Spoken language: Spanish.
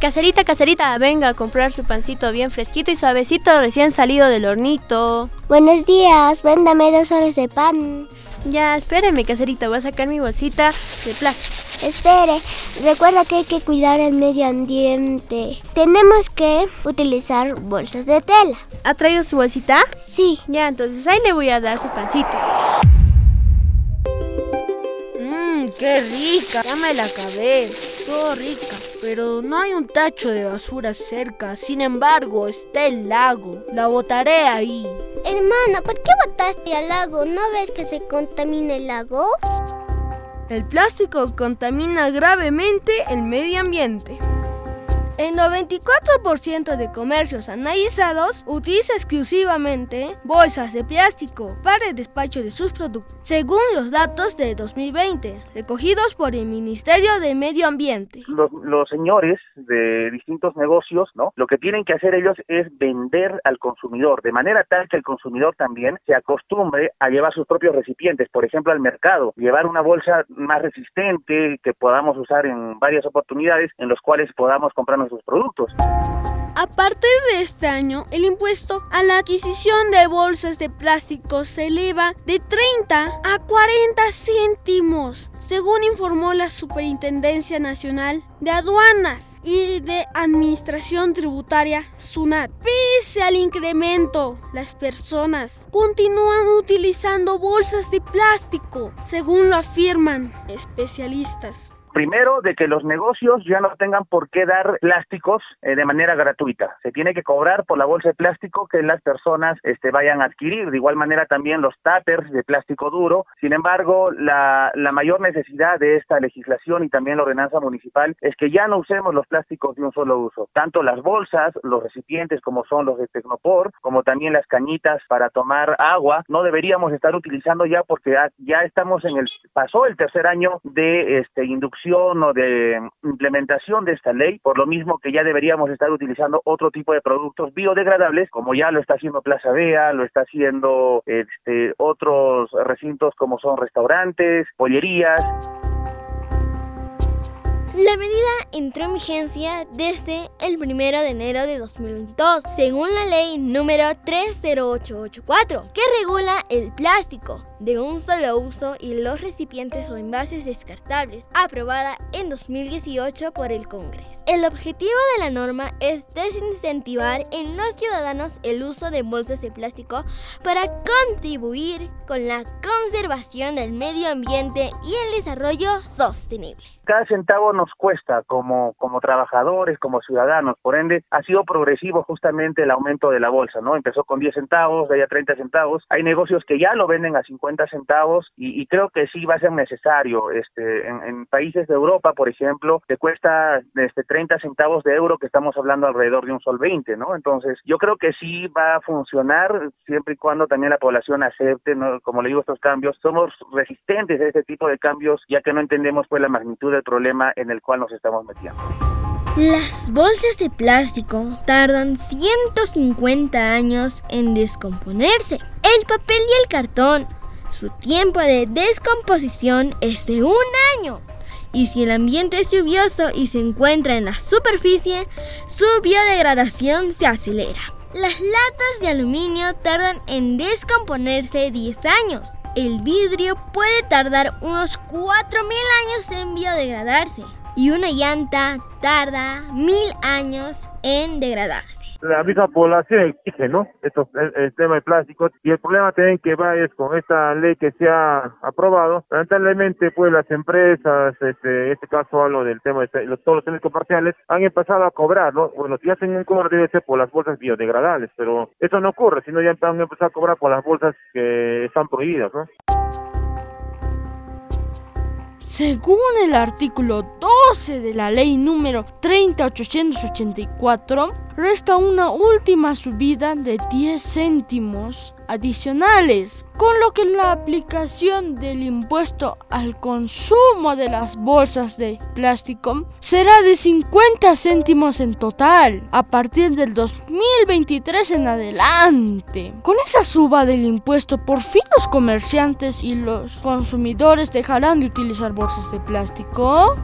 Caserita, caserita, venga a comprar su pancito bien fresquito y suavecito recién salido del hornito. Buenos días, véndame dos horas de pan. Ya, espéreme, caserita, voy a sacar mi bolsita de plástico. Espere, recuerda que hay que cuidar el medio ambiente. Tenemos que utilizar bolsas de tela. ¿Ha traído su bolsita? Sí. Ya, entonces ahí le voy a dar su pancito. Qué rica. Ya me la acabé. Todo rica. Pero no hay un tacho de basura cerca. Sin embargo, está el lago. La botaré ahí. Hermano, ¿por qué botaste al lago? ¿No ves que se contamina el lago? El plástico contamina gravemente el medio ambiente. El 94% de comercios analizados utiliza exclusivamente bolsas de plástico para el despacho de sus productos, según los datos de 2020, recogidos por el Ministerio de Medio Ambiente. Los, señores de distintos negocios, ¿no? Lo que tienen que hacer ellos es vender al consumidor, de manera tal que el consumidor también se acostumbre a llevar sus propios recipientes, por ejemplo, al mercado, llevar una bolsa más resistente que podamos usar en varias oportunidades en los cuales podamos comprarnos sus productos. A partir de este año, el impuesto a la adquisición de bolsas de plástico se eleva de 30 a 40 céntimos, según informó la Superintendencia Nacional de Aduanas y de Administración Tributaria, SUNAT. Pese al incremento, las personas continúan utilizando bolsas de plástico, según lo afirman especialistas. Primero, de que los negocios ya no tengan por qué dar plásticos eh, de manera gratuita. Se tiene que cobrar por la bolsa de plástico que las personas este, vayan a adquirir. De igual manera también los tuppers de plástico duro. Sin embargo, la, la mayor necesidad de esta legislación y también la ordenanza municipal es que ya no usemos los plásticos de un solo uso. Tanto las bolsas, los recipientes como son los de Tecnopor, como también las cañitas para tomar agua, no deberíamos estar utilizando ya porque ya, ya estamos en el, pasó el tercer año de este inducción o de implementación de esta ley, por lo mismo que ya deberíamos estar utilizando otro tipo de productos biodegradables, como ya lo está haciendo Plaza Vea, lo está haciendo este, otros recintos como son restaurantes, pollerías. La medida entró en vigencia desde el 1 de enero de 2022, según la ley número 30884, que regula el plástico de un solo uso y los recipientes o envases descartables, aprobada en 2018 por el Congreso. El objetivo de la norma es desincentivar en los ciudadanos el uso de bolsas de plástico para contribuir con la conservación del medio ambiente y el desarrollo sostenible cada centavo nos cuesta como, como trabajadores, como ciudadanos, por ende ha sido progresivo justamente el aumento de la bolsa, ¿no? Empezó con 10 centavos, de ahí a 30 centavos, hay negocios que ya lo venden a 50 centavos y, creo que sí va a ser necesario, este, en, países de Europa, por ejemplo, te cuesta este 30 centavos de euro que estamos hablando alrededor de un sol 20, ¿no? Entonces yo creo que sí va a funcionar siempre y cuando también la población acepte. Como le digo, estos cambios, somos resistentes a este tipo de cambios ya que no entendemos pues la magnitud de el problema en el cual nos estamos metiendo. Las bolsas de plástico tardan 150 años en descomponerse. El papel y el cartón, su tiempo de descomposición es de un año. Y si el ambiente es lluvioso y se encuentra en la superficie, su biodegradación se acelera. Las latas de aluminio tardan en descomponerse 10 años. El vidrio puede tardar unos 4.000 años en biodegradarse y una llanta tarda 1.000 años en degradarse la misma población exige, ¿no? Esto, el, tema de plásticos y el problema también que va es con esta ley que se ha aprobado, lamentablemente pues las empresas, este, en este caso hablo del tema de todos los centros comerciales, han empezado a cobrar, ¿no? Bueno, si hacen un cobro debe ser por las bolsas biodegradables, pero eso no ocurre, sino ya han empezado a cobrar por las bolsas que están prohibidas, ¿no? Según el artículo 12 de la ley número 30884, resta una última subida de 10 céntimos adicionales, con lo que la aplicación del impuesto al consumo de las bolsas de plástico será de 50 céntimos en total a partir del 2023 en adelante. Con esa suba del impuesto, por fin los comerciantes y los consumidores dejarán de utilizar bolsas de plástico.